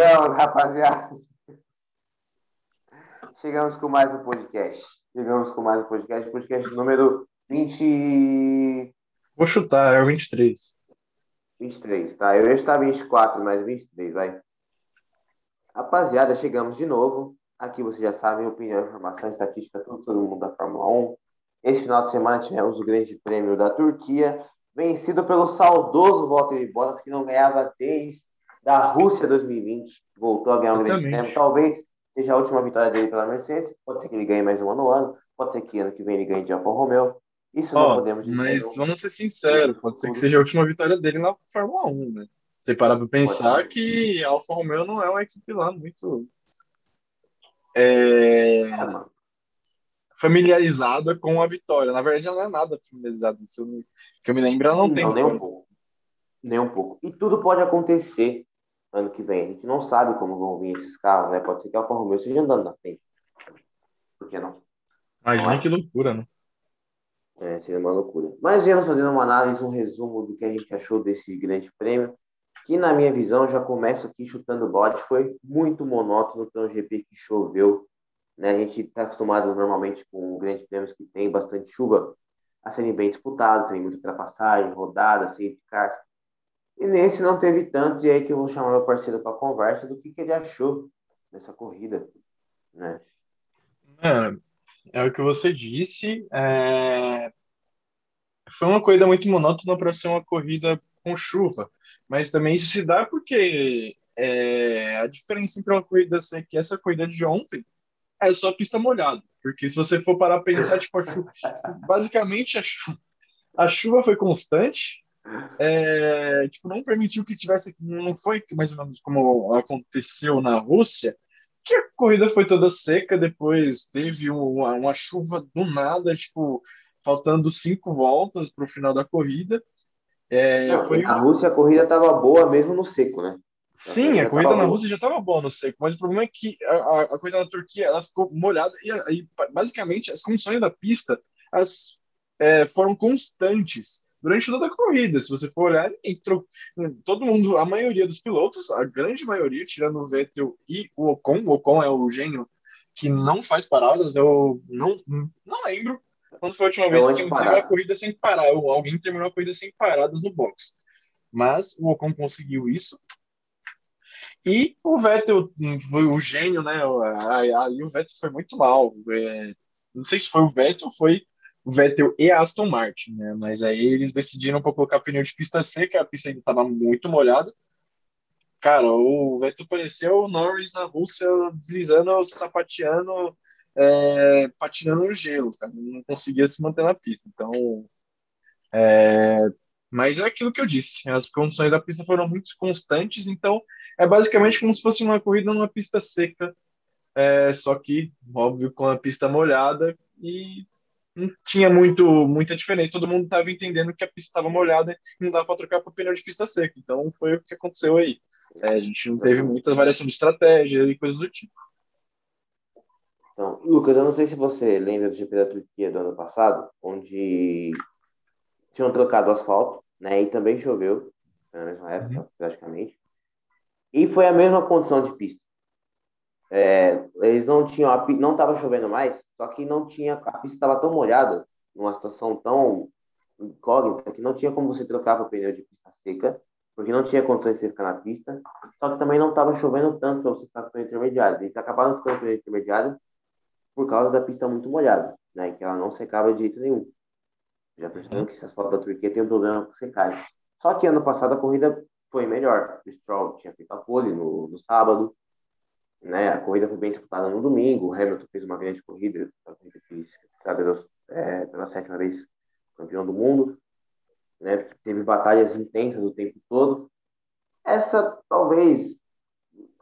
Chegamos, rapaziada. Chegamos com mais um podcast. Chegamos com mais um podcast, podcast número 20. Vou chutar, é o 23. 23, tá? Eu ia estar 24, mas 23, vai. Rapaziada, chegamos de novo. Aqui vocês já sabem, opinião, informação, estatística, tudo, todo mundo da Fórmula 1. Esse final de semana tivemos o Grande Prêmio da Turquia, vencido pelo saudoso Valtteri Bottas, que não ganhava desde da Rússia 2020. Voltou a ganhar um Grande Prêmio. Talvez seja a última vitória dele pela Mercedes. Pode ser que ele ganhe mais uma no ano. Pode ser que ano que vem ele ganhe de Alfa Romeo. Isso oh, não podemos dizer. Mas vamos ser sinceros, pode ser que seja a última vitória dele na Fórmula 1, né? Você parar para pensar que a Alfa Romeo não é uma equipe lá muito é, é familiarizada com a vitória. Na verdade, ela não é nada familiarizada. Se eu me, que eu me lembro, ela não, não tem. Nem um pouco. Nem um pouco. E tudo pode acontecer ano que vem. A gente não sabe como vão vir esses carros, né? Pode ser que a Alfa Romeo esteja andando na frente. Por que não? Imagina é? que loucura, né? É, seria uma loucura. Mas viemos fazendo uma análise, um resumo do que a gente achou desse grande prêmio, que na minha visão, já começo aqui chutando bode, foi muito monótono pelo GP que choveu. Né? A gente está acostumado normalmente com grandes prêmios que tem bastante chuva a serem bem disputados, tem muita ultrapassagem, rodada, safety car. E nesse não teve tanto, e aí que eu vou chamar meu parceiro para conversa do que, que ele achou dessa corrida, né? É, é o que você disse. É... Foi uma corrida muito monótona para ser uma corrida com chuva, mas também isso se dá porque é... a diferença entre uma corrida seca e essa corrida de ontem é só pista molhada, porque se você for parar a pensar, tipo, a chuva... basicamente a chuva... a chuva foi constante, é, tipo, não permitiu que tivesse, não foi mais ou menos como aconteceu na Rússia, que a corrida foi toda seca, depois teve uma, uma chuva do nada, tipo, faltando cinco voltas para o final da corrida. É, não, foi... Na Rússia a corrida estava boa mesmo no seco, né? Sim, a corrida na Rússia já estava boa no seco, mas o problema é que a, a, corrida na Turquia ela ficou molhada e aí, basicamente as condições da pista as, é, foram constantes durante toda a corrida. Se você for olhar, entrou todo mundo, a maioria dos pilotos, a grande maioria, tirando o Vettel e o Ocon, o Ocon é o gênio que não faz paradas, eu não, não lembro quando foi a última vez que alguém terminou a corrida sem parar, ou alguém terminou a corrida sem paradas no box. Mas o Ocon conseguiu isso. E o Vettel foi o gênio, né? Aí o Vettel foi muito mal. É, não sei se foi o Vettel foi Vettel e Aston Martin, né? Mas aí eles decidiram colocar pneu de pista seca, a pista ainda estava muito molhada. Cara, o Vettel pareceu o Norris na Rússia deslizando, sapateando, é, patinando no gelo, cara. Não conseguia se manter na pista. Então, é, mas é aquilo que eu disse, as condições da pista foram muito constantes, então é basicamente como se fosse uma corrida numa pista seca, é, só que, óbvio, com a pista molhada e não tinha muito, muita diferença. Todo mundo estava entendendo que a pista estava molhada e não dava para trocar para pneu de pista seca. Então foi o que aconteceu aí. É, a gente não teve muita variação de estratégia e coisas do tipo. Então, Lucas, eu não sei se você lembra do GP da Turquia do ano passado, onde tinham trocado o asfalto, né? E também choveu, na mesma época, uhum. praticamente. E foi a mesma condição de pista. É, eles não tinham, a, não estava chovendo mais, só que não tinha, a pista estava tão molhada, numa situação tão incógnita, que não tinha como você trocar o pneu de pista seca, porque não tinha condições de você ficar na pista, só que também não estava chovendo tanto para você ficar com o pneu intermediário. Eles acabaram ficando com o pneu intermediário por causa da pista muito molhada, né, que ela não secava de jeito nenhum. Já perceberam que esse asfalto da Turquia tem um problema com secagem. Só que ano passado a corrida foi melhor. O Stroll tinha feito a pole no, no sábado, né? A corrida foi bem disputada no domingo. O Hamilton fez uma grande corrida, sabe, é, pela sétima vez campeão do mundo. Né? Teve batalhas intensas o tempo todo. Essa, talvez,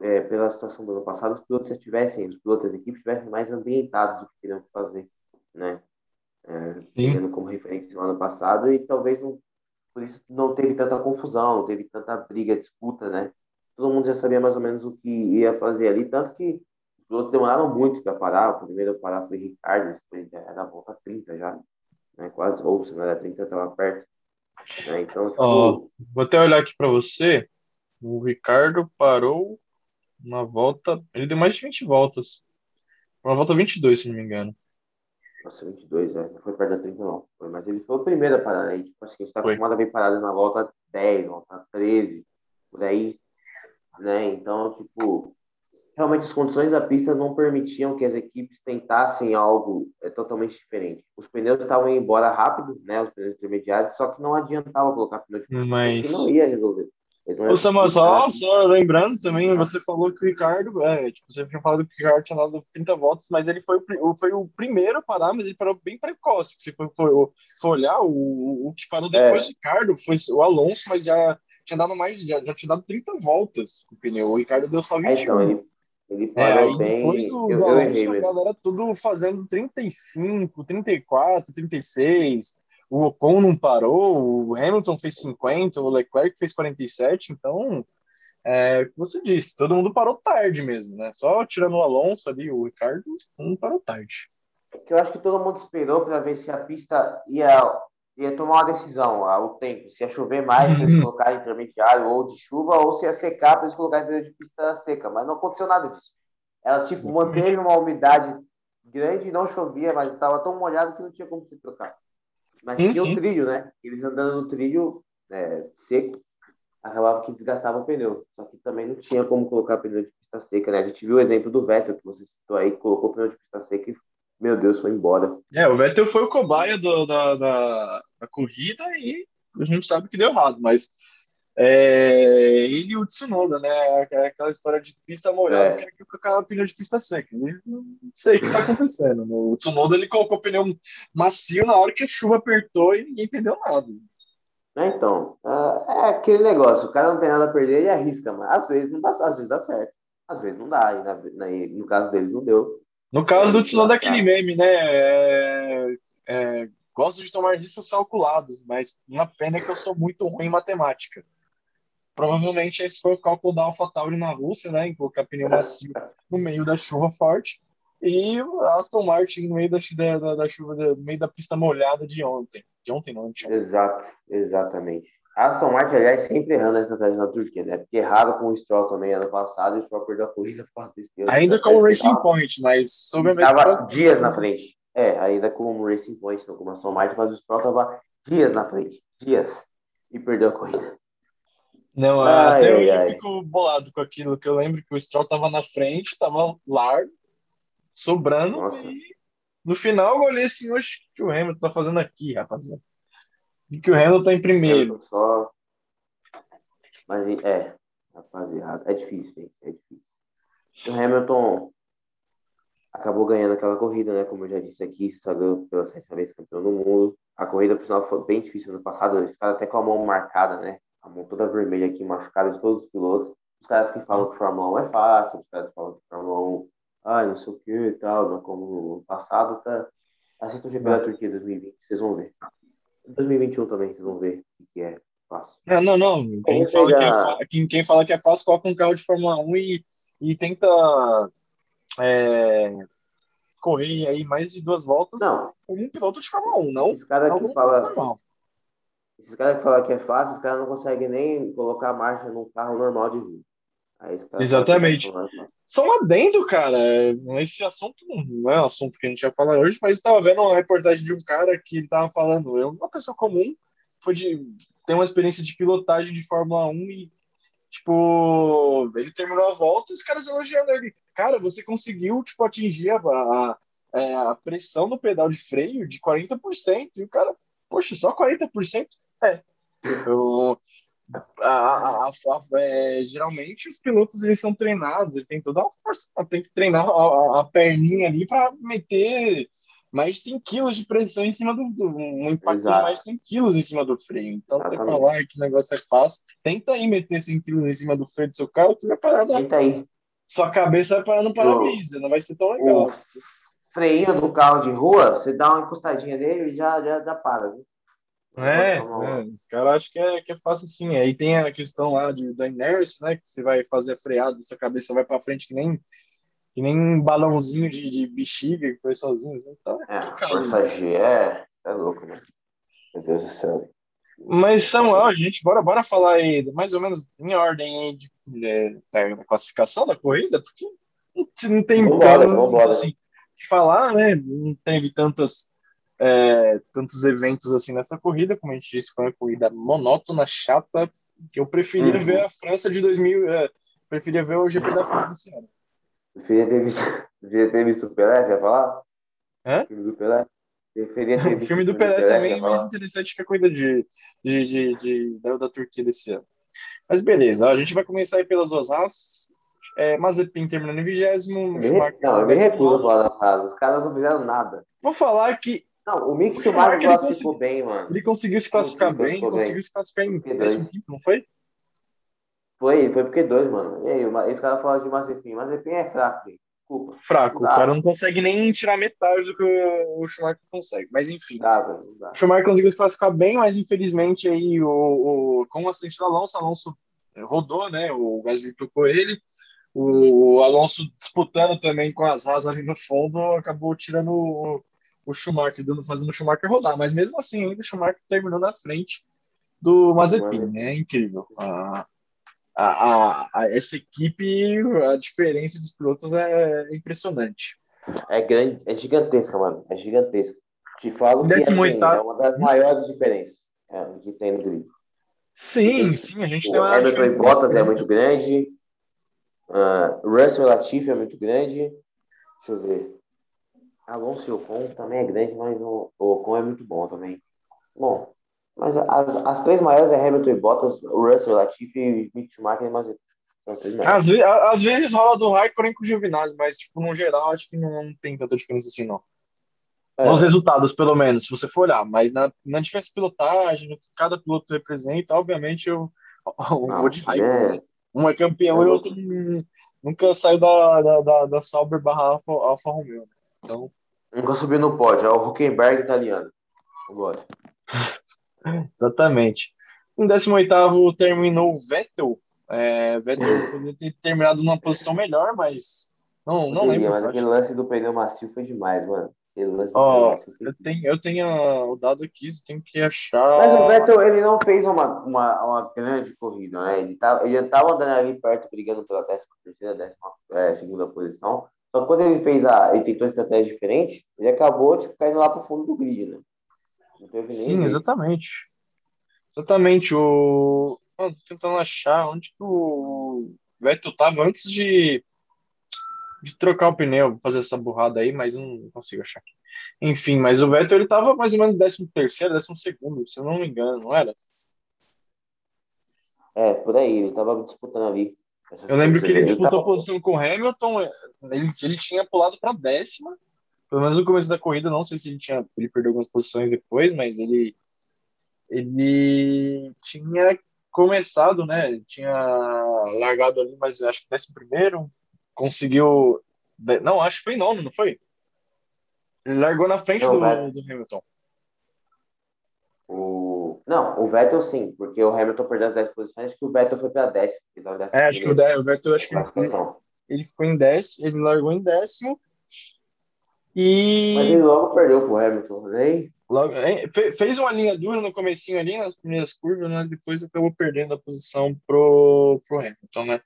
é, pela situação do ano passado, os pilotos tivessem, os pilotos das equipes estivessem mais ambientados do que queriam fazer, né? É, tendo como referência no ano passado e talvez não, por isso não teve tanta confusão, não teve tanta briga, disputa, né? Todo mundo já sabia mais ou menos o que ia fazer ali, tanto que os pilotos demoraram muito para parar. O primeiro a parar foi Ricardo, depois era a volta 30 já, né? quase, ou se não era 30, estava perto. Né? Então, tipo... oh, vou até olhar aqui para você. O Ricardo parou Uma volta. Ele deu mais de 20 voltas. Uma volta 22, se não me engano. Nossa, 22, é. Não foi perto da 30, não. Foi, mas ele foi o primeiro a parar, né? Tipo, acho que a gente tá acostumado a ver paradas na volta 10, volta 13, por aí, né? Então, tipo, realmente as condições da pista não permitiam que as equipes tentassem algo é, totalmente diferente. Os pneus estavam indo embora rápido, né? Os pneus intermediários, só que não adiantava colocar pneu de Mas... porque não ia resolver. Ô, Samuel, só, só lembrando também, você falou que o Ricardo, é, tipo, você tinha falado que o Ricardo tinha dado 30 votos, mas ele foi o, foi o primeiro a parar, mas ele parou bem precoce. Se for, for, for olhar, o, o que parou depois é. do Ricardo foi o Alonso, mas já tinha dado mais, já, já tinha dado 30 voltas com o pneu. O Ricardo deu só 21. É, então, ele, ele parou é, bem. Depois o eu, Alonso, eu a galera tudo fazendo 35, 34, 36 o Ocon não parou, o Hamilton fez 50, o Leclerc fez 47, então, é o que você disse, todo mundo parou tarde mesmo, né? Só tirando o Alonso ali, o Ricardo, todo mundo parou tarde. É que eu acho que todo mundo esperou para ver se a pista ia, ia tomar uma decisão, o tempo, se ia chover mais para eles uhum. colocarem intermediário ou de chuva, ou se ia secar para eles colocarem de pista seca, mas não aconteceu nada disso. Ela, tipo, manteve uma umidade grande não chovia, mas estava tão molhado que não tinha como se trocar. Mas sim, tinha sim. o trilho, né? Eles andando no trilho é, seco, acabava que desgastava o pneu. Só que também não tinha como colocar pneu de pista seca, né? A gente viu o exemplo do Vettel, que você citou aí, colocou pneu de pista seca e, meu Deus, foi embora. É, o Vettel foi o cobaia do, da, da, da corrida e a gente sabe que deu errado, mas é, ele e o Tsunoda, né? Aquela história de pista molhada, é. que colocar pneu de pista seca. não sei o que está acontecendo. O Tsunoda ele colocou pneu macio na hora que a chuva apertou e ninguém entendeu nada. É, então, é, é aquele negócio, o cara não tem nada a perder e arrisca, mas às vezes não dá, às vezes dá certo, às vezes não dá, e na, na, no caso deles não deu. No caso do Tsunoda, aquele meme, né? É, é, gosto de tomar riscos calculados, mas uma pena é que eu sou muito ruim em matemática. Provavelmente esse foi o cálculo da AlphaTauri na Rússia, né, em colocar pneu macio no meio da chuva forte, e Aston Martin no meio da, da, da chuva, no meio da pista molhada de ontem. De ontem não, de ontem. Exato, exatamente. Aston Martin, aliás, sempre errando a estratégia na Turquia, né? Porque errado com o Stroll também ano passado, e o Stroll perdeu a corrida por Ainda com o Racing Point, mas sobre a mesma Tava dias na frente. É, ainda com o Racing Point, não com a Aston Martin, mas o Stroll tava dias na frente. Dias. E perdeu a corrida. Não, ai, até hoje ai. eu fico bolado com aquilo, que eu lembro que o Stroll tava na frente, tava largo, sobrando, Nossa. e no final eu olhei assim, oxe, o que o Hamilton tá fazendo aqui, rapaziada? E que o Hamilton tá em primeiro. Só... Mas é, rapaziada, é difícil, gente, é difícil. O Hamilton acabou ganhando aquela corrida, né? Como eu já disse aqui, só ganhou pela sétima vez campeão do mundo. A corrida, por sinal, foi bem difícil no passado, eles ficaram até com a mão marcada, né? a mão toda vermelha aqui, machucada de todos os pilotos. Os caras que falam que Fórmula 1 é fácil, os caras que falam que Fórmula 1, ah, não sei o que e tal, não é como no passado, tá. Assista o GP da Turquia 2020, vocês vão ver. 2021 também, vocês vão ver o que é fácil. Não, não, não. Quem, fala, que é quem, quem fala que é fácil, coloca um carro de Fórmula 1 e, e tenta é, correr aí mais de duas voltas não. como um piloto de Fórmula 1, não? Esse cara que fala. Esses caras que falam que é fácil, os caras não conseguem nem colocar marcha num carro normal de rua. Exatamente. Só um adendo, cara. Esse assunto não é um assunto que a gente ia falar hoje, mas eu estava vendo uma reportagem de um cara que ele estava falando. Eu, uma pessoa comum, foi de ter uma experiência de pilotagem de Fórmula 1 e, tipo, ele terminou a volta e os caras elogiando ele. Cara, você conseguiu, tipo, atingir a, a, é, a pressão no pedal de freio de 40%. E o cara, poxa, só 40%? É. Eu, a, a, a, é, geralmente os pilotos eles são treinados, ele tem toda uma força, tem que treinar a, perninha ali para meter mais de 100 quilos de pressão em cima do, do um impacto Exato. de mais de 100 quilos em cima do freio. Então, Exatamente. você falar que o negócio é fácil, tenta aí meter 100 quilos em cima do freio do seu carro, que vai parar aí. Sua cabeça vai parar no para-brisa, não vai ser tão legal. O freio do carro de rua, você dá uma encostadinha nele e já, já, já para, viu? É, é, os caras acham que é, que é fácil sim. Aí tem a questão lá de, da inércia, né? Que você vai fazer a freada, sua cabeça vai para frente que nem, que nem um balãozinho de, de bexiga que foi sozinho. Assim. Então, é, é força G é, é louco, né? Meu Deus do céu. Mas, Samuel, gente, bora, bora falar aí, mais ou menos em ordem de, de, da classificação da corrida, porque não tem tanto assim, de falar, né? Não teve tantas, é, tantos eventos assim nessa corrida, como a gente disse, foi uma corrida monótona, chata, que eu preferia uhum. ver a França de 2000, é, preferia ver o GP da França desse ano. Preferia ter visto, preferia ter visto o Pelé, você ia falar? Hã? O do Pelé? Preferia ter o filme do Pelé, Pelé também é mais interessante que a corrida de, de, de, de, da, da Turquia desse ano. Mas beleza, a gente vai começar aí pelas duas raças. É, Mazepin terminando em vigésimo. Não, eu me recuso a falar das raças. Os caras não fizeram nada. Vou falar que. Não, o Mick Schumacher classificou bem, mano. Ele conseguiu se classificar bem, conseguiu bem. se classificar em décimo quinto, não foi? Foi, foi porque dois, mano. E aí, esse cara fala de Mazepin. Mazepin é fraco? Desculpa. Fraco. Dá. O cara não consegue nem tirar metade do que o, Schumacher consegue. Mas enfim. Dá, dá. O Schumacher conseguiu se classificar bem, mas infelizmente aí o, o, com o acidente do Alonso, o Alonso rodou, né? O Gasly tocou ele. O Alonso disputando também com as rasas ali no fundo, acabou tirando o, Schumacher, dando, fazendo o Schumacher rodar. Mas mesmo assim, ainda o Schumacher terminou na frente do Mazepin. É incrível. Ah, a, a, a, essa equipe, a diferença dos pilotos é impressionante. É grande, é gigantesca, mano. É gigantesca. Te falo que assim, é uma das maiores diferenças é, que tem no grid. Sim, sim, a gente o tem uma. Hamilton e Bottas é muito grande. Uh, Russell Latifi é muito grande. Deixa eu ver. Alonso e Ocon também é grande, mas o, o Ocon é muito bom também. Bom, mas as, as três maiores é Hamilton e Bottas, o Russell, Latifi e Mick Schumacher, mas às, vezes, às vezes rola do Raikkonen com o Giovinazzi, mas tipo, no geral acho que não, não tem tanta diferença assim, não. É. Nos resultados, pelo menos, se você for olhar, mas na, na diferença de pilotagem, no que cada piloto representa, obviamente eu, eu não, vou de Raikkonen. É. Um é campeão é. e o outro nunca saiu da, da, da, da Sauber barra Alfa, Alfa Romeo. Né? Então... Nunca subiu no pódio, é o Huckenberg italiano. Agora. Exatamente. Em 18 terminou o Vettel. É, Vettel poderia ter terminado numa posição melhor, mas não, não lembro. Mas aquele lance do pneu macio foi demais, mano. Oh, eu, tenho, eu tenho o dado aqui, tenho que achar. Mas o Vettel ele não fez uma, uma, uma grande corrida, né? Ele, tá, ele estava andando ali perto, brigando pela décima terceira, décima é, segunda posição. Só que quando ele fez a. ele tentou estratégia diferente, ele acabou tipo, caindo lá pro fundo do grid, né? Sim, exatamente. Exatamente. O. Mano, tô tentando achar onde que o Vettel tava antes de, de trocar o pneu, fazer essa burrada aí, mas não consigo achar aqui. Enfim, mas o Vettel ele tava mais ou menos 13 terceiro, 12 segundo, se eu não me engano, não era? É, por aí, ele tava disputando ali. Eu lembro que ele disputou ele posição com o Hamilton, ele, ele tinha pulado para décima, pelo menos no começo da corrida, não sei se ele tinha, ele perdeu algumas posições depois, mas ele ele tinha começado, né? Tinha largado ali, mas acho que décimo primeiro, conseguiu, não, acho que foi nono, não foi? Ele largou na frente não, do, do, Hamilton. O... Não, o Vettel sim, porque o Hamilton perdeu as 10 posições, que o Vettel foi para décimo. É, acho que o, o Vettel acho que ele, ele ficou em décimo, ele largou em décimo e... Mas ele logo perdeu pro Hamilton, né? Logo, fez uma linha dura no comecinho ali, nas primeiras curvas, mas depois acabou perdendo a posição pro, pro Hamilton, né?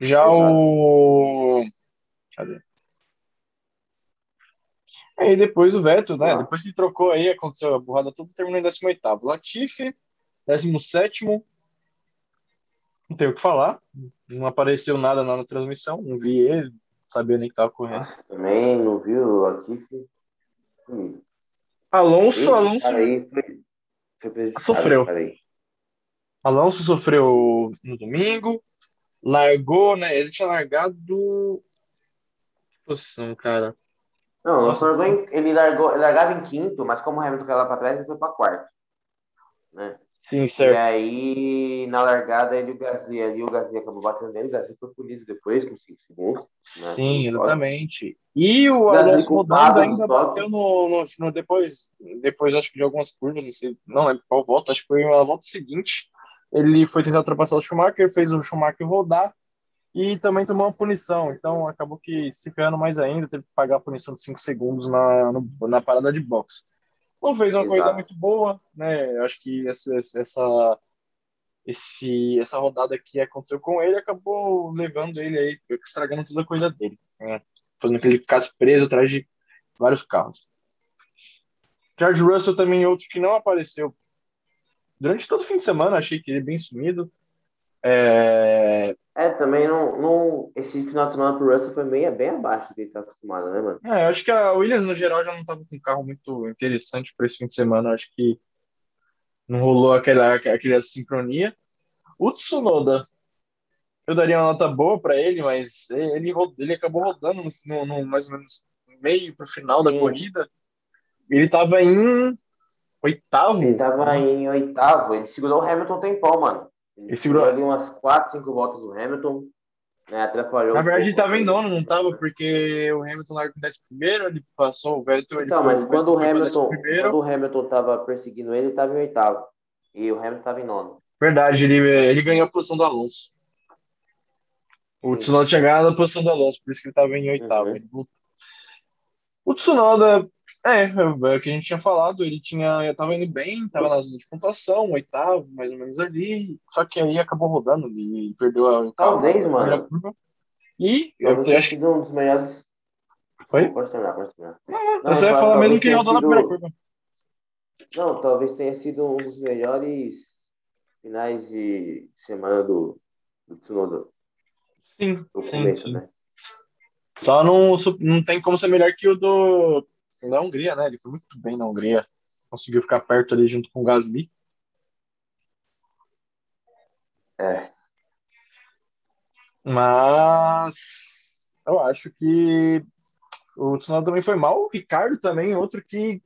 Já Exato. o... Cadê? Aí depois o Vettel, né? Ah. Depois que trocou aí, aconteceu a burrada toda, terminou em 18 Latifi, 17 Não tenho o que falar. Não apareceu nada na transmissão, não vi ele, sabia nem que tava correndo. Nossa, também não viu o Latifi. Hum. Alonso, Esse Alonso aí foi, foi sofreu. Alonso sofreu no domingo, largou, né? Ele tinha largado que posição, cara. Não, Nossa, largou em, ele largou, ele largava em quinto, mas como o Hamilton caiu lá para trás, ele foi para quarto, né? Sim, certo. E aí, na largada, ele o Gasly ali, o Gasly acabou batendo nele, o Gasly foi punido depois, com 5 segundos. Né? Sim, exatamente. E o Alonso rodando ainda bateu no, no, no, depois, depois acho que de algumas curvas, não lembro qual volta, acho que foi a volta seguinte, ele foi tentar ultrapassar o Schumacher, fez o Schumacher rodar e também tomou uma punição, então acabou que se ferrando mais ainda, teve que pagar a punição de 5 segundos na, na parada de boxe. Não fez uma Exato. corrida muito boa, né? Acho que essa, essa, esse, essa rodada que aconteceu com ele acabou levando ele aí, estragando toda a coisa dele, né? fazendo que ele ficasse preso atrás de vários carros. George Russell também outro que não apareceu durante todo o fim de semana, achei que ele é bem sumido. É, é também não, não. Esse final de semana pro Russell foi meio, bem abaixo do que ele tá acostumado, né, mano? É, acho que a Williams, no geral, já não tava com um carro muito interessante para esse fim de semana. Acho que não rolou aquela, aquela sincronia. O Tsunoda, eu daria uma nota boa para ele, mas ele, ele acabou rodando no, no, mais ou menos meio pro final da Sim. corrida. Ele tava em oitavo. Ele tava em oitavo. Ele segurou o Hamilton tempão, mano. Ele, ele segurou ali umas 4, 5 voltas do Hamilton. Né, atrapalhou. Na verdade, um ele tava em nono, não tava, porque o Hamilton largou em primeiro, ele passou o Vettel. Então, foi, mas quando o, Hamilton, quando o Hamilton tava perseguindo ele, ele tava em oitavo. E o Hamilton tava em nono. Verdade, ele, ele ganhou a posição do Alonso. O Tsunoda tinha ganhado a posição do Alonso, por isso que ele tava em oitavo. Uhum. O Tsunoda é, é o que a gente tinha falado, ele tinha, tava indo bem, tava na zona de pontuação, oitavo, mais ou menos ali, só que aí acabou rodando e perdeu a Talvez, mano. Curva. E eu acho que um dos melhores. Foi? Pode terminar, pode terminar. Não, não, você vai falar mesmo que ele rodou sido... na primeira curva. Não, talvez tenha sido um dos melhores finais de semana do, do Tsunoda. Sim, do sim, começo, sim. né? Só não, não tem como ser melhor que o do na Hungria, né? Ele foi muito bem na Hungria. Conseguiu ficar perto ali junto com o Gasly. É. Mas eu acho que o Tsunoda também foi mal. O Ricardo também, outro que.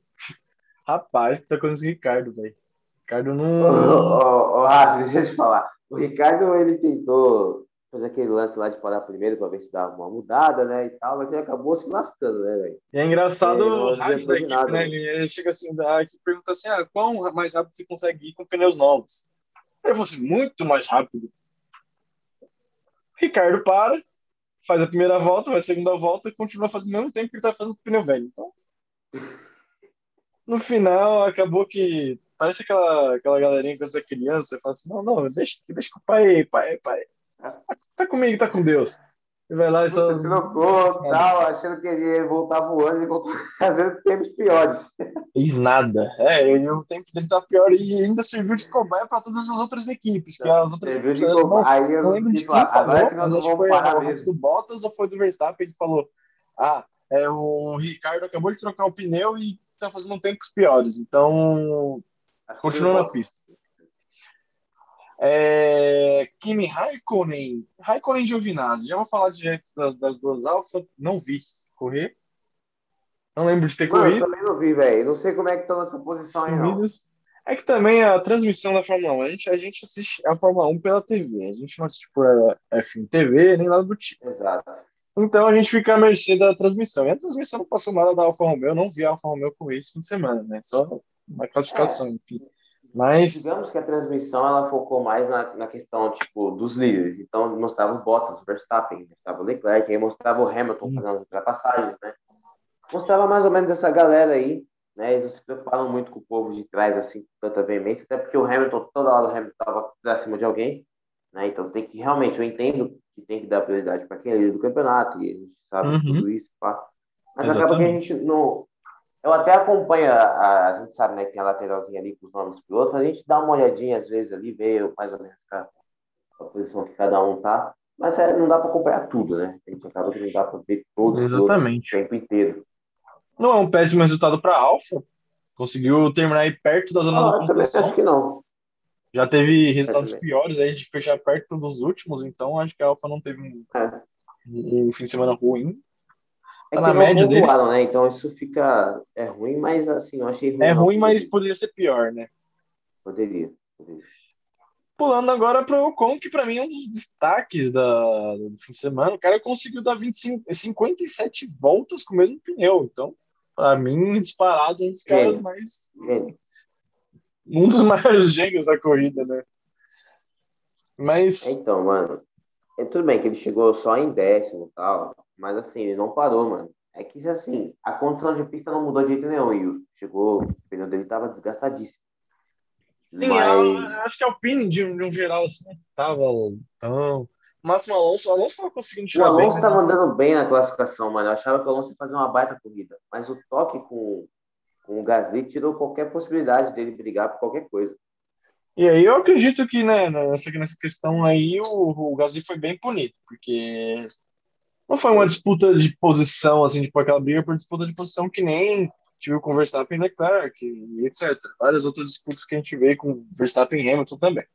Rapaz, que tá com o Ricardo, velho. Ricardo não. Ô, ô, ô, Rafa, deixa eu te falar. O Ricardo, ele tentou fazer aquele lance lá de parar primeiro para ver se dava uma mudada, né, e tal, mas ele acabou se lascando, né, velho? E é engraçado o rádio da equipe, nada, né? Ele, ele, chega assim, a equipe pergunta assim, ah, qual mais rápido você consegue ir com pneus novos? Ele falou assim, muito mais rápido. Ricardo para, faz a primeira volta, vai a segunda volta e continua fazendo o mesmo tempo que ele tá fazendo com o pneu velho. Então, no final, acabou que parece aquela, aquela galerinha quando você é criança, você fala assim, não, não, deixa, deixa com o pai, pai, pai. Tá comigo, tá com Deus. E vai lá e só. Trocou, tal, achando que ele ia voltar voando e voltou fazendo tempos piores. Fez nada. É, o tempo dele tá pior e ainda serviu de cobaia para todas as outras equipes. Que as outras serviu equipes, de não, Aí eu, não lembro de tipo, quem falou, que mas acho que foi o do Bottas ou foi do Verstappen que falou: Ah, é, o Ricardo acabou de trocar o pneu e tá fazendo tempos piores. Então, continua na pista. É, Kimi Raikkonen, Raikkonen e Giovinazzi. Já vou falar direto das, das duas Alfa. Não vi correr. Não lembro de ter Mano, corrido. Eu também não vi, velho. Não sei como é que estão nessa posição aí, não. É que também a transmissão da Fórmula 1, a gente, a gente assiste a Fórmula 1 pela TV. A gente não assiste por F1 TV, nem nada do tipo. Exato. Então a gente fica à mercê da transmissão. E a transmissão não passou nada da Alfa Romeo. Eu não vi a Alfa Romeo correr esse fim de semana, né? Só uma classificação, é. enfim. Mas digamos que a transmissão ela focou mais na, na questão tipo dos líderes. Então mostrava o Bottas, o Verstappen, mostrava o Leclerc, aí mostrava o Hamilton fazendo as ultrapassagens, né? Mostrava mais ou menos essa galera aí, né? Eles se preocuparam muito com o povo de trás assim, com tanta veemência, até porque o Hamilton toda hora o Hamilton estava acima de alguém, né? Então tem que realmente eu entendo que tem que dar prioridade para quem é líder do campeonato e a gente sabe uhum. tudo isso, pá. Mas Exatamente. acaba que a gente não eu até acompanho, a, a, gente sabe, né, que tem a lateralzinha ali com os nomes dos pilotos, a gente dá uma olhadinha às vezes ali, vê mais ou menos a, a posição que cada um tá, mas é, não dá para acompanhar tudo, né? A gente acaba que não dá para ver todos Exatamente. o tempo inteiro. Não é um péssimo resultado para a Alfa, conseguiu terminar aí perto da zona ah, da pontuação. Acho que não. Já teve resultados piores aí de fechar perto dos últimos, então acho que a Alfa não teve um, é. um fim de semana ruim. É tá na média deles. né? Então isso fica é ruim, mas assim, eu achei ruim. É ruim, mas poderia ser pior, né? Poderia. poderia. Pulando agora para o Ocon, que para mim é um dos destaques da, do fim de semana. O cara conseguiu dar 25, 57 voltas com o mesmo pneu. Então, para mim, disparado, um dos caras mais. Um dos maiores gênios da corrida, né? Mas. Então, mano. É, tudo bem que ele chegou só em décimo e tal. Mas assim, ele não parou, mano. é que, assim, a condição de pista não mudou de jeito nenhum. E chegou, o pneu dele estava desgastadíssimo. Sim, Mas... acho que a Alpine, de, de um geral, assim, não tava tão. Máximo Alonso, o Alonso estava conseguindo tirar O Alonso estava né? andando bem na classificação, mano. Eu achava que o Alonso ia fazer uma baita corrida. Mas o toque com, com o Gasly tirou qualquer possibilidade dele brigar por qualquer coisa. E aí eu acredito que né, nessa, nessa questão aí o, o Gasly foi bem punido, porque não foi uma disputa de posição, assim, tipo aquela briga por disputa de posição que nem tive com Verstappen e Leclerc, etc. Várias outras disputas que a gente vê com Verstappen e Hamilton também.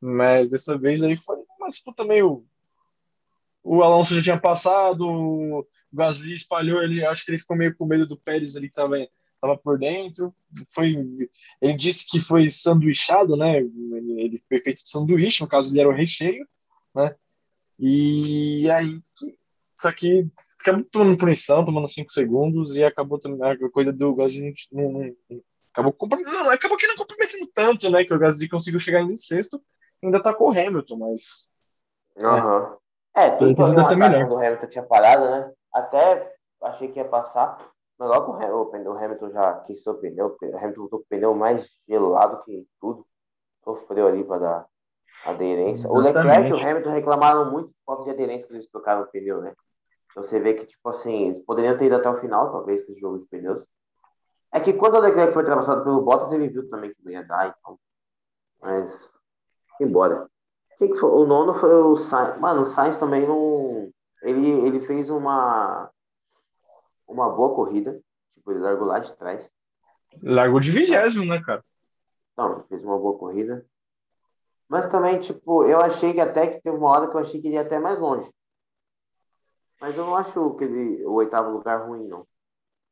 Mas dessa vez aí foi uma disputa meio. O Alonso já tinha passado, o Gasly espalhou ele, acho que ele ficou meio com medo do Pérez ali que estava tava por dentro. Foi, ele disse que foi sanduichado, né? Ele foi feito de sanduíche, no caso ele era o recheio, né? E aí, só que acabou tomando punição, tomando 5 segundos e acabou também a coisa do Gasly não, não, acabou não, acabou que não comprometendo tanto, né? Que o Gasly conseguiu chegar em sexto, ainda tá com o Hamilton, mas Uhum. É, tem que fazer uma melhor. do Hamilton tinha parado, né? Até achei que ia passar, mas logo o, o Hamilton já aqueceu o pneu, o Hamilton voltou com o pneu mais gelado que tudo, sofreu ali para dar aderência. Exatamente. O Leclerc e o Hamilton reclamaram muito de falta de aderência que eles trocaram o pneu, né? Você vê que, tipo assim, eles poderiam ter ido até o final, talvez, com esse jogo de pneus. É que quando o Leclerc foi ultrapassado pelo Bottas, ele viu também que não ia dar, então. Mas, embora. Quem que foi? O nono foi o Sainz. Mano, o Sainz também não. Ele, ele fez uma. Uma boa corrida. Tipo, ele largou lá de trás. Largou de vigésimo, né, cara? Não, fez uma boa corrida. Mas também, tipo, eu achei que até que teve uma hora que eu achei que ele ia até mais longe. Mas eu não acho que ele, o oitavo lugar ruim, não.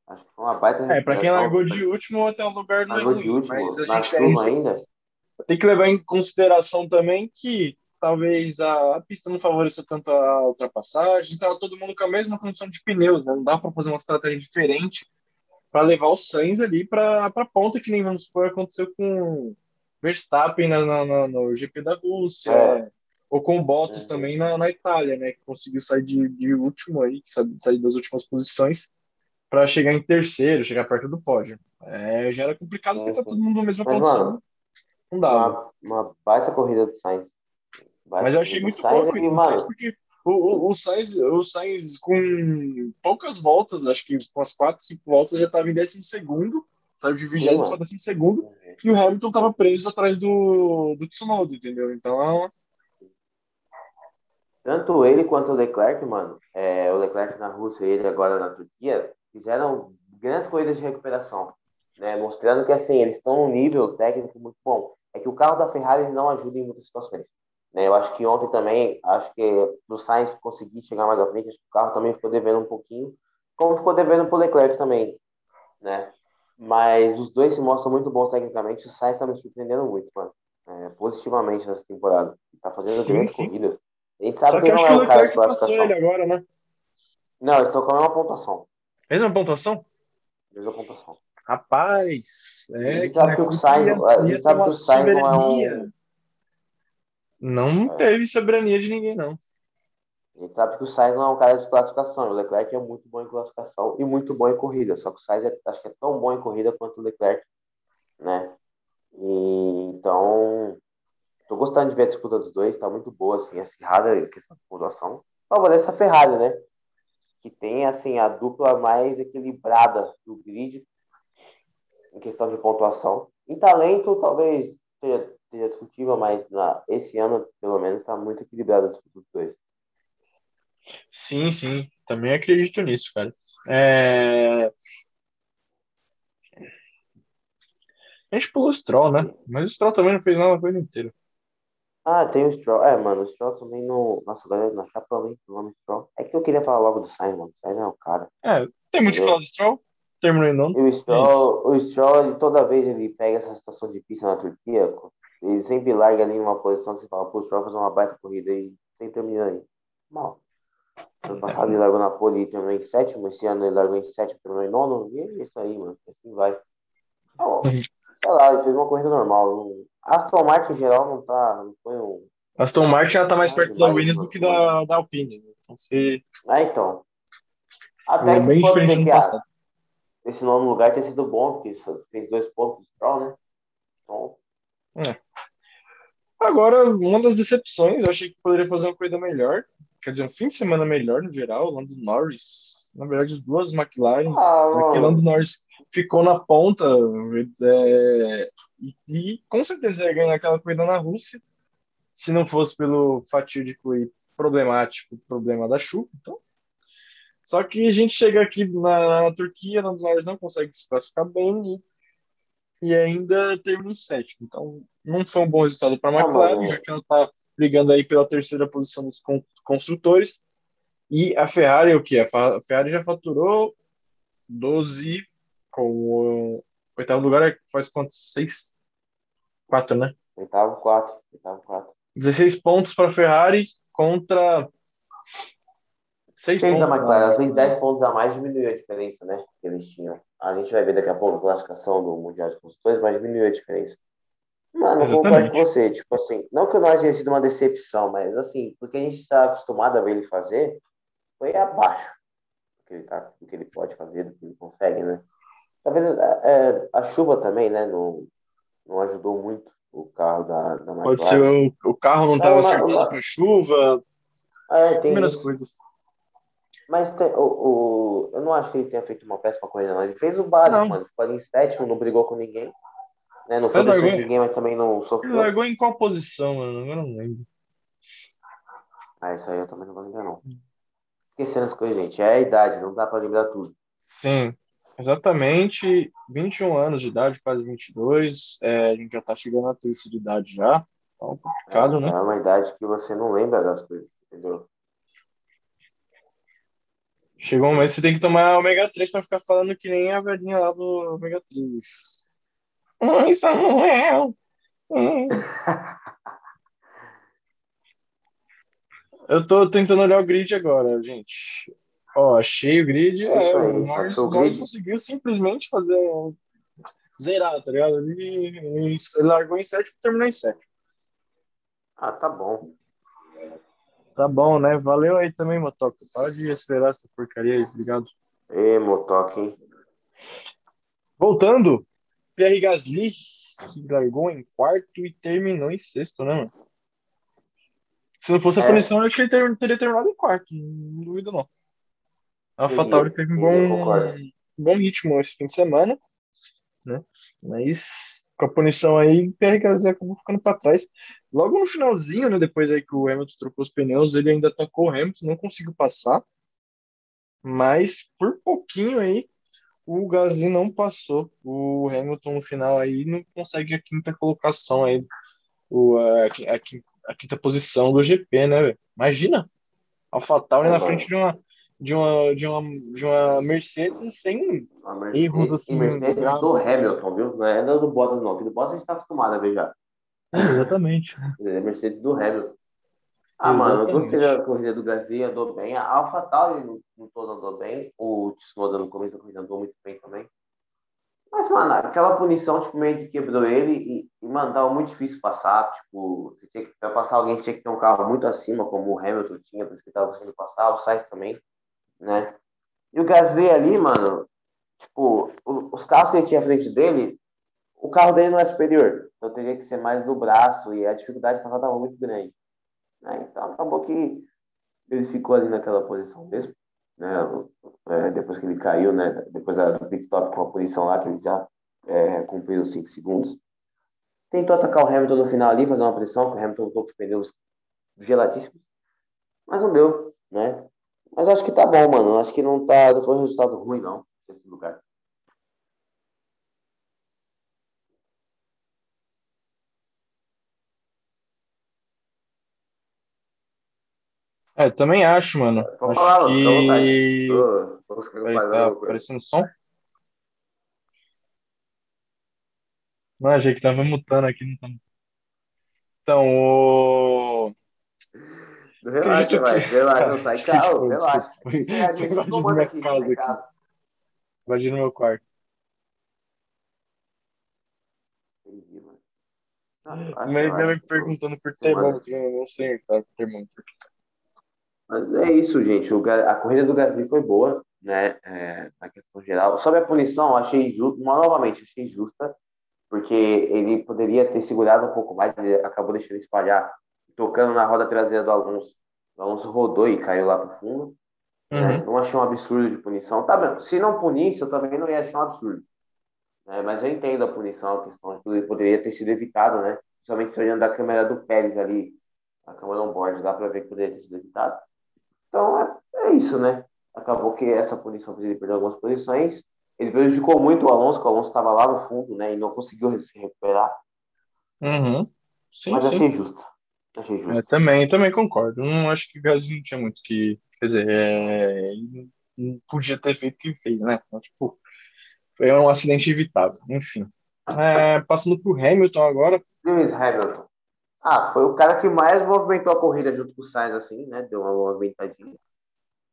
Acho que foi uma baita. É, pra quem largou de último, até um lugar não é ruim. De último, mas a gente tem, ainda. tem que levar em consideração também que talvez a, a pista não favoreça tanto a ultrapassagem, estava todo mundo com a mesma condição de pneus, né? Não dá para fazer uma estratégia diferente para levar o Sainz ali para a ponta, que nem vamos supor aconteceu com Verstappen na, na, no GP da Rússia, é. Ou com Bottas é. também na, na Itália, né? Que conseguiu sair de, de último aí, sair das últimas posições para chegar em terceiro, chegar perto do pódio. É, já era complicado porque tá todo mundo na mesma Mas, condição. Mano, não dava. Uma, uma baita corrida do Sainz. Mas eu achei muito Sainz pouco, é Sainz, porque o, o, o, Sainz, o Sainz, com poucas voltas, acho que com as quatro, cinco voltas, já estava em décimo segundo, saiu de vigésimo para décimo segundo, e o Hamilton estava preso atrás do, do Tsunoda, entendeu? Então... Tanto ele quanto o Leclerc, mano, é, o Leclerc na Rússia e ele agora na Turquia, fizeram grandes corridas de recuperação, né, mostrando que, assim, eles estão num nível técnico muito bom. É que o carro da Ferrari não ajuda em muitas situações. Né? Eu acho que ontem também, acho que do Sainz conseguir chegar mais à frente, acho que o carro também ficou devendo um pouquinho, como ficou devendo para o Leclerc também, né? Mas os dois se mostram muito bons tecnicamente, o Sainz está me surpreendendo muito, mano. É, positivamente nessa temporada. Está fazendo grandes corridas. A gente sabe Só que, que não é o cara de classificação. Ele agora, né? Não, eles estão com a mesma pontuação. Mesma pontuação? Mesma pontuação. Rapaz, é. A gente sabe que o Sainz, a gente sabe que o Sainz não é um não é. teve soberania de ninguém, não. A gente sabe que o Sainz não é um cara de classificação. O Leclerc é muito bom em classificação e muito bom em corrida. Só que o Sainz é, acho que é tão bom em corrida quanto o Leclerc, né? E, então, tô gostando de ver a disputa dos dois. Tá muito boa, assim, acirrada a questão de pontuação. Favorece a Ferrari, né? Que tem, assim, a dupla mais equilibrada do grid em questão de pontuação. Em talento, talvez seja seja discutível, mas na, esse ano, pelo menos, está muito equilibrado a disputa dos dois. Sim, sim, também acredito nisso, cara. É... A gente pulou o Stroll, né? Mas o Stroll também não fez nada a coisa inteira. Ah, tem o Stroll. É, mano, o Stroll também no. Nossa, galera, na chapa também o nome Stroll. É que eu queria falar logo do Sainz, mano. O Sainz é o cara. É, tem muito que falar do Stroll. Terminou em nono. E o Stroll, é o Stroll ele, toda vez ele pega essa situação de pista na Turquia, ele sempre larga ali numa posição você fala, pô, o fazer uma baita corrida e sempre termina aí. Mal. Ano passado ele largou na pole e terminou em sétimo, esse ano ele largou em sétimo, terminou em nono, e é isso aí, mano. Assim vai. Então, sei lá, ele fez uma corrida normal. Aston Martin em geral não tá. Não foi um. Aston Martin já tá mais perto da Williams do que da, da Alpine. Né? Então se. Ah, então. Até é que bem diferente do passado. esse nono lugar tem sido bom, porque fez dois pontos de né? Então... É. Agora, uma das decepções, eu achei que poderia fazer uma coisa melhor. Quer dizer, um fim de semana melhor no geral, o Lando Norris. Na verdade, as duas McLaren. Ah, o Lando Norris ficou na ponta é, e, e, com certeza ia ganhar aquela corrida na Rússia se não fosse pelo fatídico e problemático problema da chuva. Então, só que a gente chega aqui na, na Turquia, Lando Norris não consegue se classificar bem e e ainda termina em sétimo. Então, não foi um bom resultado para a McLaren, já que ela está brigando aí pela terceira posição dos construtores. E a Ferrari, o que? A Ferrari já faturou 12 com o oitavo lugar, é, faz quantos? Seis? Quatro, né? Oitavo, quatro. Oitavo, quatro. 16 pontos para a Ferrari contra 6 pontos. da McLaren, fez 10 pontos a mais, diminuiu a diferença, né? Que eles tinham. A gente vai ver daqui a pouco a classificação do Mundial de Construtores, mas diminuiu a diferença. Mano, eu concordo com você. Tipo assim, não que o Norris tenha sido uma decepção, mas assim, porque a gente está acostumado a ver ele fazer, foi abaixo do que ele, tá, do que ele pode fazer, do que ele consegue, né? Talvez é, é a chuva também, né? Não, não ajudou muito o carro da, da McLaren. Pode ser o, o carro não estava acertando com a chuva. É, tem primeiras coisas. Mas tem, o, o, eu não acho que ele tenha feito uma péssima corrida, não. Ele fez o básico, não. mano. Ficou ali em sétimo, não brigou com ninguém. Né? Não foi largou... ninguém, mas também não sofreu. Ele largou em qual posição, mano? Eu não lembro. Ah, isso aí eu também não vou lembrar, não. Esquecendo as coisas, gente. É a idade, não dá pra lembrar tudo. Sim, exatamente. 21 anos de idade, quase 22. É, a gente já tá chegando na terceira de idade já. Tá um complicado, é, né? É uma idade que você não lembra das coisas, entendeu? Chegou um momento que você tem que tomar ômega 3 para ficar falando que nem a velhinha lá do ômega 3. Oi, Samuel! Hum. Eu tô tentando olhar o grid agora, gente. Ó, achei o grid. É, o Norris, Norris conseguiu simplesmente fazer zerar, tá ligado? Ele, ele largou em sétimo e terminou em sétimo. Ah, tá bom. Tá bom, né? Valeu aí também, Motoca. Pode esperar essa porcaria aí, obrigado. Ê, Motoca, hein? Voltando, Pierre Gasly, que largou em quarto e terminou em sexto, né, mano? Se não fosse a é. punição, eu acho que ele ter, teria terminado em quarto, não duvido não. A AlphaTauri teve um bom, bom ritmo esse fim de semana, né? Mas com a punição aí, o Gasly acabou ficando para trás. Logo no finalzinho, né, depois aí que o Hamilton trocou os pneus, ele ainda tacou o Hamilton, não conseguiu passar. Mas por pouquinho aí, o Gasly não passou. O Hamilton no final aí não consegue a quinta colocação aí, o, a, a, quinta, a quinta posição do GP, né? Imagina, AlphaTauri é, na frente de uma de uma, de uma, de uma Mercedes sem Mercedes, erros assim. Mercedes do Hamilton, viu? Não é do Bottas, não. Que do Bottas a gente tá acostumado a ver já. É, exatamente. É Mercedes do Hamilton. Ah, exatamente. mano, eu gostei da corrida do Gasly, andou bem. A AlphaTauri no todo andou bem. O Tsunoda no começo da corrida andou muito bem também. Mas, mano, aquela punição, tipo, meio que quebrou ele e, e mano, tava muito difícil passar. Tipo, você tinha que, pra passar alguém, você tinha que ter um carro muito acima, como o Hamilton tinha, por isso que tava conseguindo passar, o Sainz também né? E o Gasly ali, mano, tipo, os carros que ele tinha à frente dele, o carro dele não é superior. Então teria que ser mais do braço e a dificuldade de passar estava muito grande. Né? Então acabou que ele ficou ali naquela posição mesmo. Né? É, depois que ele caiu, né? Depois do pit stop com a punição lá, que ele já é, cumpriu os 5 segundos. Tentou atacar o Hamilton no final ali, fazer uma pressão, que o Hamilton voltou com os pneus geladíssimos. Mas não deu, né? Mas acho que tá bom, mano. Acho que não tá. Não foi um resultado ruim, não, nesse lugar. É, também acho, mano. Acho falar, que... Tô, tô, tô tá aparecendo som? Não, achei que tava mutando aqui. Não tá... Então, o... Relaxa, vai. Relaxa, não sai calmo, relaxa. É, invadindo minha aqui, casa aqui. Invadindo meu quarto. Entendi, mano. Mas minha mãe perguntando por termômetro, eu não sei, tá? Termômetro. Mas é isso, gente. O, a corrida do Gasly foi boa, né, é, na questão geral. Sobre a punição, achei justo, novamente, achei justa, porque ele poderia ter segurado um pouco mais, ele acabou deixando espalhar, tocando na roda traseira do Alonso. O Alonso rodou e caiu lá para o fundo. Né? Uhum. Não achei um absurdo de punição. Tá bem, se não punisse, eu também não ia achar um absurdo. Né? Mas eu entendo a punição, a questão de que ele poderia ter sido evitado, né? Principalmente se olhando da câmera do Pérez ali, a câmera on-board, dá para ver que poderia ter sido evitado. Então é, é isso, né? Acabou que essa punição fez ele perder algumas posições. Ele prejudicou muito o Alonso, que o Alonso estava lá no fundo, né? E não conseguiu se recuperar. Uhum. Sim, Mas sim. achei justo. Achei justo. É, também, também concordo. Não acho que o Gasly tinha muito que. Quer dizer, é, não podia ter feito o que fez, né? Então, tipo, foi um acidente evitável. Enfim. É, passando pro Hamilton agora. Lewis Hamilton. Ah, foi o cara que mais movimentou a corrida junto com o Sainz, assim, né? Deu uma movimentadinha.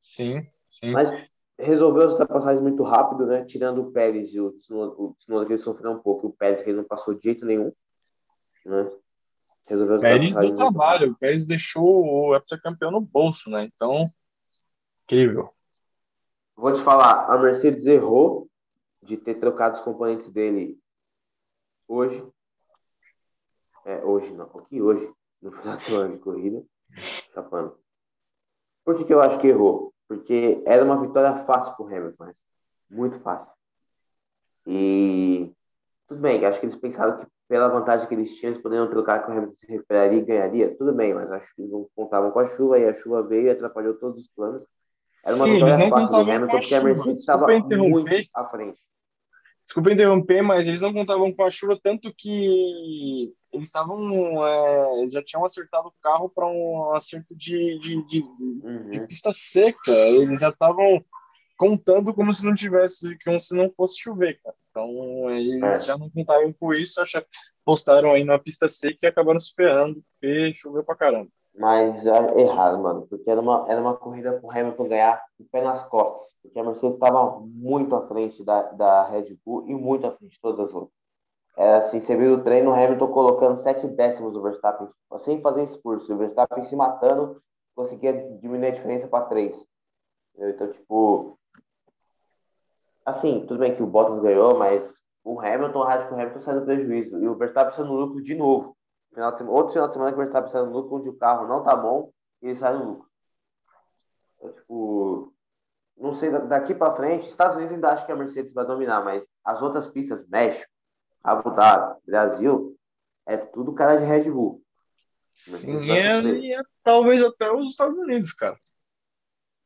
Sim, sim. Mas resolveu as ultrapassagens muito rápido, né? Tirando o Pérez e o Tsunoda, que ele sofreu um pouco. O Pérez que ele não passou de jeito nenhum, né? Resolveu as Pérez deu trabalho. O Pérez deixou o heptacampeão no bolso, né? Então, incrível. Vou te falar, a Mercedes errou de ter trocado os componentes dele hoje. É, hoje não. O que hoje? No final de semana de corrida. Chapando. Por que, que eu acho que errou? Porque era uma vitória fácil pro Hamilton. Muito fácil. E tudo bem, acho que eles pensaram que pela vantagem que eles tinham, eles poderiam trocar que o Hamilton se recuperaria e ganharia. Tudo bem, mas acho que não contavam com a chuva e a chuva veio e atrapalhou todos os planos. Era uma Sim, vitória fácil do Hamilton porque a Mercedes estava muito à frente. Desculpa interromper, mas eles não contavam com a chuva, tanto que eles estavam. É, já tinham acertado o carro para um acerto de, de, de, uhum. de, pista seca. Eles já estavam contando como se não tivesse, como se não fosse chover, cara. Então eles é. já não contavam com isso, acharam, postaram aí na pista seca e acabaram se ferrando, porque choveu pra caramba. Mas é errado, mano, porque era uma, era uma corrida pro Hamilton ganhar o pé nas costas, porque a Mercedes estava muito à frente da, da Red Bull e muito à frente de todas as outras. Era assim, você viu o treino, o Hamilton colocando sete décimos do Verstappen, sem fazer esforço, o Verstappen se matando, conseguia diminuir a diferença para três. Então, tipo, assim, tudo bem que o Bottas ganhou, mas o Hamilton, a Rádio Hamilton saiu do prejuízo, e o Verstappen saiu no lucro de novo. Final de semana, outro final de semana que o Verstappen sai no lucro, onde o carro não tá bom ele sai no lucro. Então, tipo, não sei, daqui para frente, Estados Unidos ainda acho que a Mercedes vai dominar, mas as outras pistas, México, Abu Dhabi, Brasil, é tudo cara de Red Bull. Sim, é, é, talvez até os Estados Unidos, cara.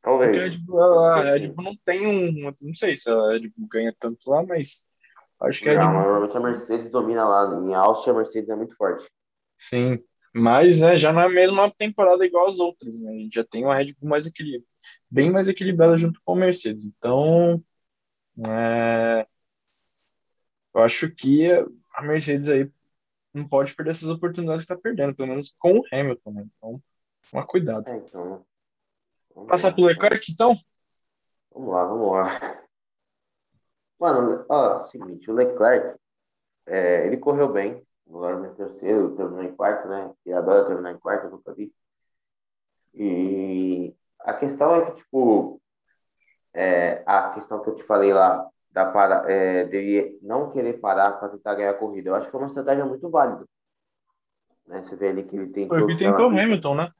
Talvez. A Red, Bull, a Red Bull não tem um. Não sei se a Red Bull ganha tanto lá, mas acho que a Red Bull. Normalmente a Mercedes domina lá. Em Áustria, a Mercedes é muito forte. Sim, mas né, já não é a mesma temporada igual as outras, né? A gente já tem uma Red Bull mais equilibrada, bem mais equilibrada junto com a Mercedes. Então, é, eu acho que a Mercedes aí não pode perder essas oportunidades que está perdendo, pelo menos com o Hamilton, né? Então, toma cuidado. É, então, Passar pro Leclerc, então? Vamos lá, vamos lá. Mano, ó, seguinte, o Leclerc, é, ele correu bem, Agora em terceiro, terminou em quarto, né? E adora terminar em quarto, eu nunca vi. E a questão é que, tipo, é, a questão que eu te falei lá, da para, é, dele não querer parar para tentar ganhar a corrida, eu acho que foi uma estratégia muito válida. Né? Você vê ali que ele tentou. Foi o que tentou o Hamilton, né?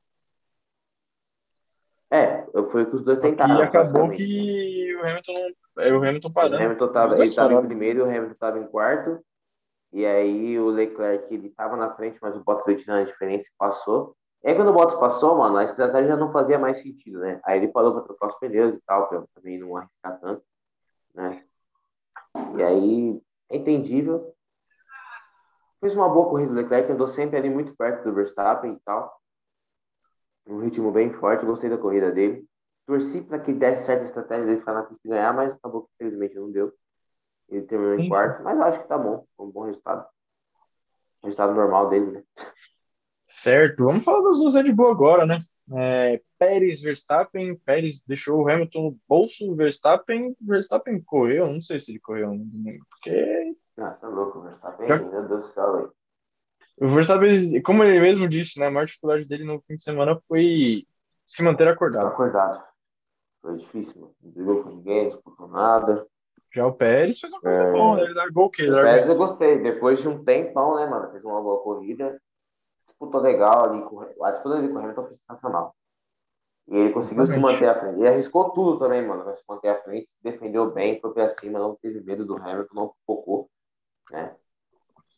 É, foi o que os dois tentaram. E acabou que o Hamilton, é, o Hamilton parando. O Hamilton tava, ele estava em primeiro o Hamilton estava em quarto. E aí o Leclerc, ele tava na frente, mas o Bottas veio tirando a diferença e passou. E aí quando o Bottas passou, mano, a estratégia já não fazia mais sentido, né? Aí ele parou para trocar os pneus e tal, pra também não arriscar tanto, né? E aí é entendível. Fez uma boa corrida do Leclerc, andou sempre ali muito perto do Verstappen e tal. Um ritmo bem forte, gostei da corrida dele. Torci para que desse certa estratégia dele ficar na pista e ganhar, mas acabou que infelizmente não deu. Ele terminou em quarto, mas acho que tá bom. Foi um bom resultado. Resultado normal dele, né? Certo, vamos falar duas Red Bull agora, né? É, Pérez, Verstappen, Pérez deixou o Hamilton no bolso, Verstappen, Verstappen correu, não sei se ele correu porque... Nossa, tá louco, Verstappen, Já... meu Deus do céu, velho. O Verstappen, como ele mesmo disse, né, a maior dificuldade dele no fim de semana foi se manter acordado. Acordado. Foi difícil, mano. Não brigou com ninguém, não disputou nada. Já o Pérez fez uma coisa é... boa, né? Ele largou o quê? O Pérez eu gostei. Depois de um tempão, né, mano? Fez uma boa corrida. Disputou legal ali. A disputa ali com o Hamilton foi sensacional. E ele conseguiu Exatamente. se manter à frente. Ele arriscou tudo também, mano, pra se manter à frente. Defendeu bem, foi pra cima, não teve medo do Hamilton, não focou, né?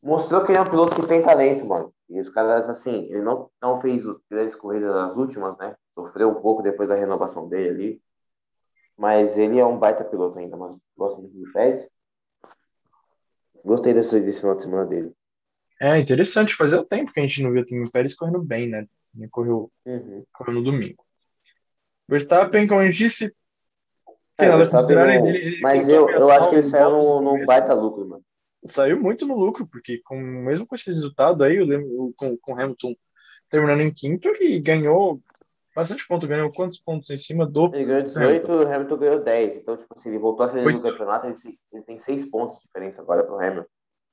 Mostrou que ele é um piloto que tem talento, mano. E os caras, assim, ele não, não fez grandes corridas nas últimas, né? Sofreu um pouco depois da renovação dele ali. Mas ele é um baita piloto ainda, mano. Gosto muito do Pérez. Gostei desse, desse final de semana dele. É interessante, fazia tempo que a gente não via o Pérez correndo bem, né? Ele correu, uhum. correu no domingo. Verstappen, como a gente disse, tem é, nada a considerar no... ele, Mas eu, eu acho que ele saiu no, no baita lucro, mano. Saiu muito no lucro, porque com, mesmo com esse resultado aí, eu lembro, com, com Hamilton terminando em quinto, ele ganhou bastante ponto. Ganhou quantos pontos em cima do. Ele ganhou 18, Hamilton. o Hamilton ganhou 10. Então, tipo assim, ele voltou a ser líder do campeonato, ele, ele, tem 6 pontos de diferença agora pro Hamilton.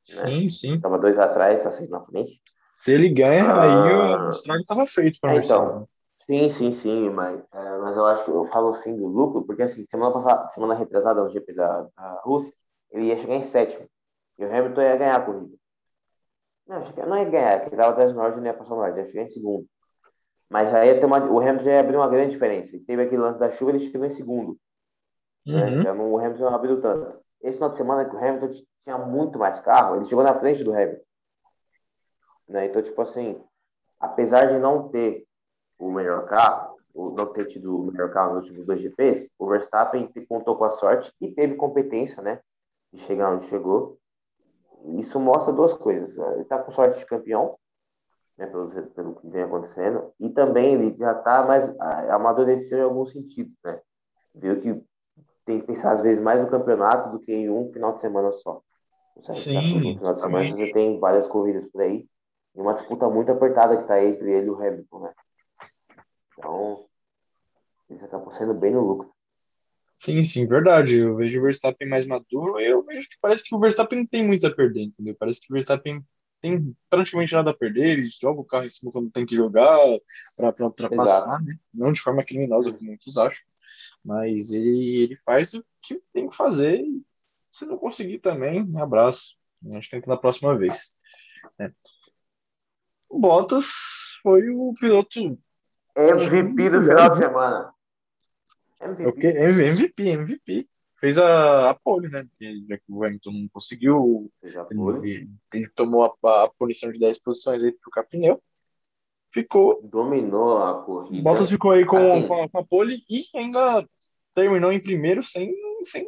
Né? Sim, sim. Tava 2 atrás, tá 6 na frente. Se ele ganha, ah, aí o estrago tava feito pra é, Então, sim, sim, sim, mas, é, mas eu acho que eu falo assim do lucro, porque assim, semana passada, semana retrasada no GP da, da Rússia, ele ia chegar em sétimo. E o Hamilton ia ganhar a corrida. Não, não ia ganhar, porque ele tava atrás do Norte não ia passar o Norte, ia chegar em segundo. Mas já ia ter uma, o Hamilton já ia abrir uma grande diferença. Teve aquele lance da chuva, ele chegou em segundo. Né? Uhum. Né? Não, o Hamilton não abriu tanto. Esse final de semana que o Hamilton tinha muito mais carro, ele chegou na frente do Hamilton. Né? Então, tipo assim, apesar de não ter o melhor carro, não ter tido o melhor carro nos últimos dois GPs, o Verstappen contou com a sorte e teve competência, né? De chegar onde chegou. Isso mostra duas coisas. Ele tá com sorte de campeão, né, pelo, pelo que vem acontecendo, e também ele já está mais amadureceu em alguns sentidos, né? Viu que tem que pensar às vezes mais no campeonato do que em um final de semana só. Sim, no final de semana você tem várias corridas por aí, e uma disputa muito apertada que está entre ele e o Hamilton, né? Então, isso acabou sendo bem no lucro. Sim, sim, verdade. Eu vejo o Verstappen mais maduro e eu vejo que parece que o Verstappen não tem muito a perder, entendeu? Parece que o Verstappen tem praticamente nada a perder, ele joga o carro em cima quando tem que jogar para ultrapassar, né? não de forma criminosa, como muitos acham, mas ele, ele faz o que tem que fazer e se não conseguir também, um abraço. A gente tenta na próxima vez. Né? O Bottas foi o piloto MVP do final de semana. MVP. MVP, MVP fez a, a pole, né? Porque já que o Hamilton não conseguiu, ele, ele, tomou a, a, punição de 10 posições aí pro capineu. Ficou. Dominou a corrida. Bottas ficou aí com, assim, com, a, com, a, pole e ainda terminou em primeiro sem, sem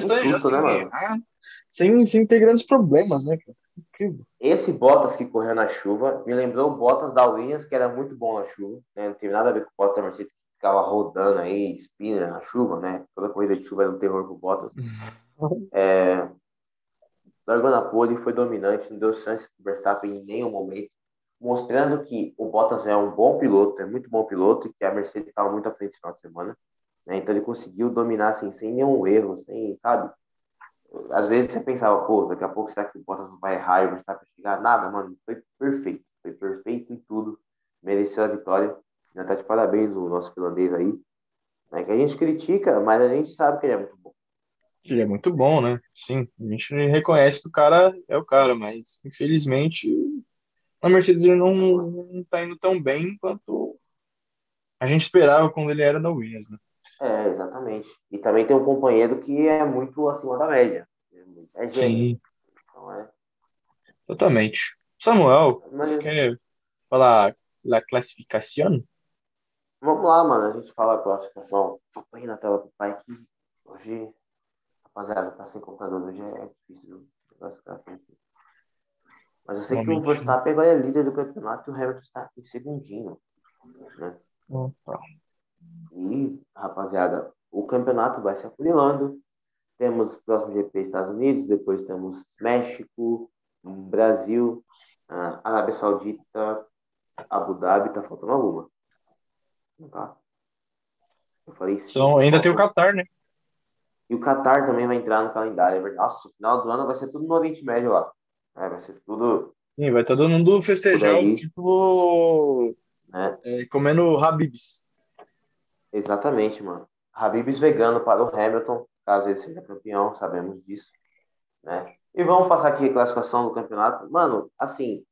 sem, né, sem, sem ter grandes problemas, né? Incrível. Esse Bottas que correu na chuva me lembrou o Bottas da Williams, que era muito bom na chuva. Né? Não teve nada a ver com o Bottas da Mercedes, ficava rodando aí, spinner na chuva, né? Toda corrida de chuva era um terror pro Bottas. Uhum. É, largou na pole, foi dominante, não deu chance pro Verstappen em nenhum momento, mostrando que o Bottas é um bom piloto, é muito bom piloto, e que a Mercedes estava muito à frente no final de semana. Né? Então ele conseguiu dominar assim, sem nenhum erro, sem, sabe? Às vezes você pensava, pô, daqui a pouco será que o Bottas vai errar e o Verstappen chegar? Nada, mano, foi perfeito, foi perfeito em tudo, mereceu a vitória. Já tá de parabéns o nosso finlandês aí. Né, que a gente critica, mas a gente sabe que ele é muito bom. Ele é muito bom, né? Sim, a gente reconhece que o cara é o cara, mas infelizmente a Mercedes não, não tá indo tão bem quanto a gente esperava quando ele era na Williams, né? É, exatamente. E também tem um companheiro que é muito acima da média. É gênio. Sim. Então é. Totalmente. Samuel, mas... você quer falar da classificação? Vamos lá, mano. A gente fala a classificação. Só põe na tela pro pai aqui. Hoje, rapaziada, tá sem computador. Hoje é difícil classificar. Mas eu sei Realmente. que o Verstappen agora é líder do campeonato e o Hamilton está em segundinho. Né? Opa. E, rapaziada, o campeonato vai se afunilando. Temos o próximo GP Estados Unidos, depois temos México, Brasil, Arábia Saudita, Abu Dhabi, tá faltando alguma. Não tá? Eu falei sim. Então, ainda tem o Qatar, né? E o Qatar também vai entrar no calendário. É Nossa, no final do ano vai ser tudo no Oriente Médio lá. É, vai ser tudo. Sim, vai todo mundo festejar o título é. É, comendo Habibs. Exatamente, mano. Habibs vegano para o Hamilton, caso ele seja campeão, sabemos disso, né? E vamos passar aqui a classificação do campeonato. Mano, assim,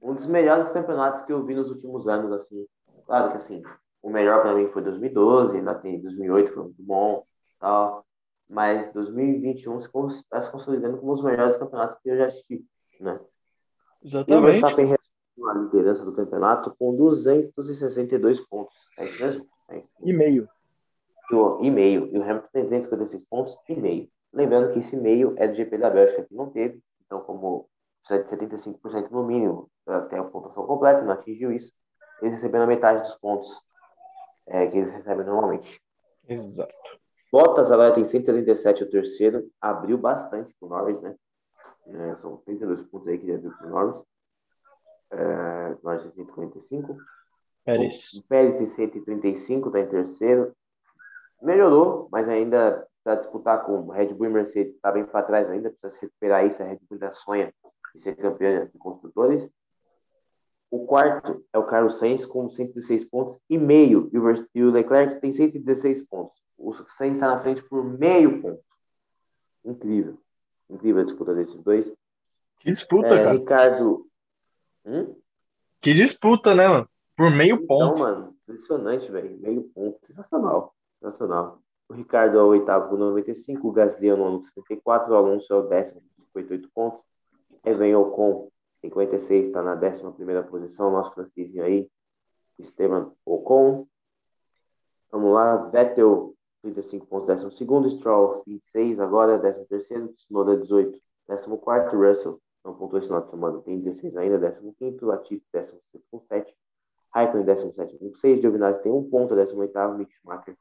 um dos melhores campeonatos que eu vi nos últimos anos, assim. Claro que, assim, o melhor para mim foi 2012, ainda tem 2008, foi muito bom, tal. Mas 2021 está se consolidando como um dos melhores campeonatos que eu já assisti, né? Exatamente. E o Verstappen a liderança do campeonato com 262 pontos. É isso mesmo? E meio. E meio. E o Hamilton tem 256 pontos e meio. Lembrando que esse meio é do GP da Bélgica, que não teve. Então, como precisa de 75% no mínimo até a pontuação completa, não atingiu isso, eles receberam a metade dos pontos é, que eles recebem normalmente. Exato. Bottas agora tem 137, o terceiro. Abriu bastante pro Norris, né? É, são 32 pontos aí que ele abriu pro Norris é, nós 145. Pérez. O Pérez 135, está em terceiro. Melhorou, mas ainda para disputar com Red Bull e Mercedes, está bem para trás ainda, precisa se recuperar isso. A Red Bull ainda sonha em ser campeã de construtores. O quarto é o Carlos Sainz com 116 pontos e meio. E o Leclerc tem 116 pontos. O Sainz está na frente por meio ponto. Incrível. Incrível a disputa desses dois. Que disputa, é, cara. Ricardo, Hum? Que disputa, né, mano? Por meio então, ponto. Então, mano, impressionante, velho. Meio ponto. Sensacional. Sensacional. O Ricardo é o oitavo com 95, o Gasly é o nono com 74, o Alonso é o décimo com 58 pontos. O Ocon, 56, está na décima primeira posição. Nosso francesinho aí, Esteban Ocon. Vamos lá, Vettel, 35 pontos, décimo segundo. Stroll, 26 agora, décimo terceiro. Tsunoda, 18, décimo quarto. Russell, não pontuou esse final de semana. Tem 16 ainda, 15º, Latifi 16 com 7, Raikkonen 17 com 6, Giovinazzi tem um ponto, 18º, Mick Schumacher.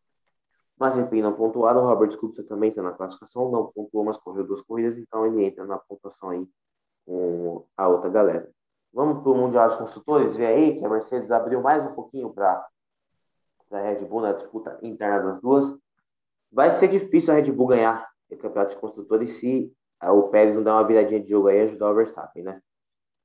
Mazepin não pontuaram, Robert Kubica também está na classificação, não pontuou, mas correu duas corridas, então ele entra na pontuação aí com a outra galera. Vamos para o Mundial de Construtores, ver aí que a Mercedes abriu mais um pouquinho para a Red Bull na disputa interna das duas. Vai ser difícil a Red Bull ganhar o campeonato de construtores se o Pérez não dá uma viradinha de jogo aí e ajudar o Verstappen, né?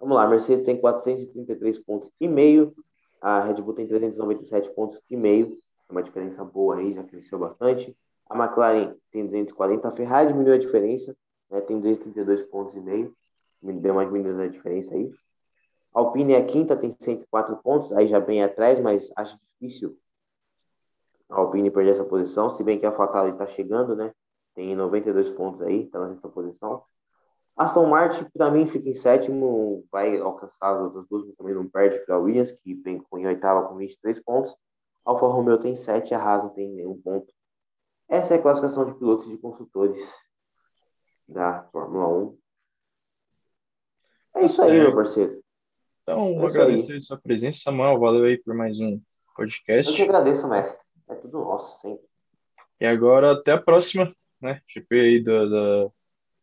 Vamos lá, a Mercedes tem 433 pontos e meio, a Red Bull tem 397 pontos e meio, é uma diferença boa aí, já cresceu bastante. A McLaren tem 240, a Ferrari diminuiu a diferença, né? Tem 232 pontos e meio, deu mais diminuída a diferença aí. A Alpine é a quinta, tem 104 pontos, aí já bem atrás, mas acho difícil a Alpine perder essa posição, se bem que a Fatali está chegando, né? tem 92 pontos aí, está na sexta posição. Aston Martin, para mim, fica em sétimo, vai alcançar as outras duas, mas também não perde para a Williams, que vem em oitava com 23 pontos. Alfa Romeo tem 7, a Haas não tem nenhum ponto. Essa é a classificação de pilotos e de consultores da Fórmula 1. É isso aí, meu parceiro. Então, é vou agradecer a sua presença, Samuel. Valeu aí por mais um podcast. Eu que agradeço, mestre. É tudo nosso, sempre. E agora, até a próxima né? GP aí do, do,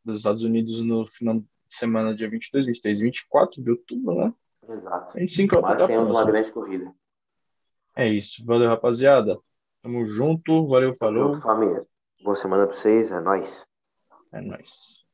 dos Estados Unidos no final de semana, dia 22, 23, 24 de outubro, né? Exato. 25 é Mas da temos uma né? grande corrida. É isso. Valeu, rapaziada. Tamo junto. Valeu, falou. Junto, família. Boa semana pra vocês. É nóis. É nóis.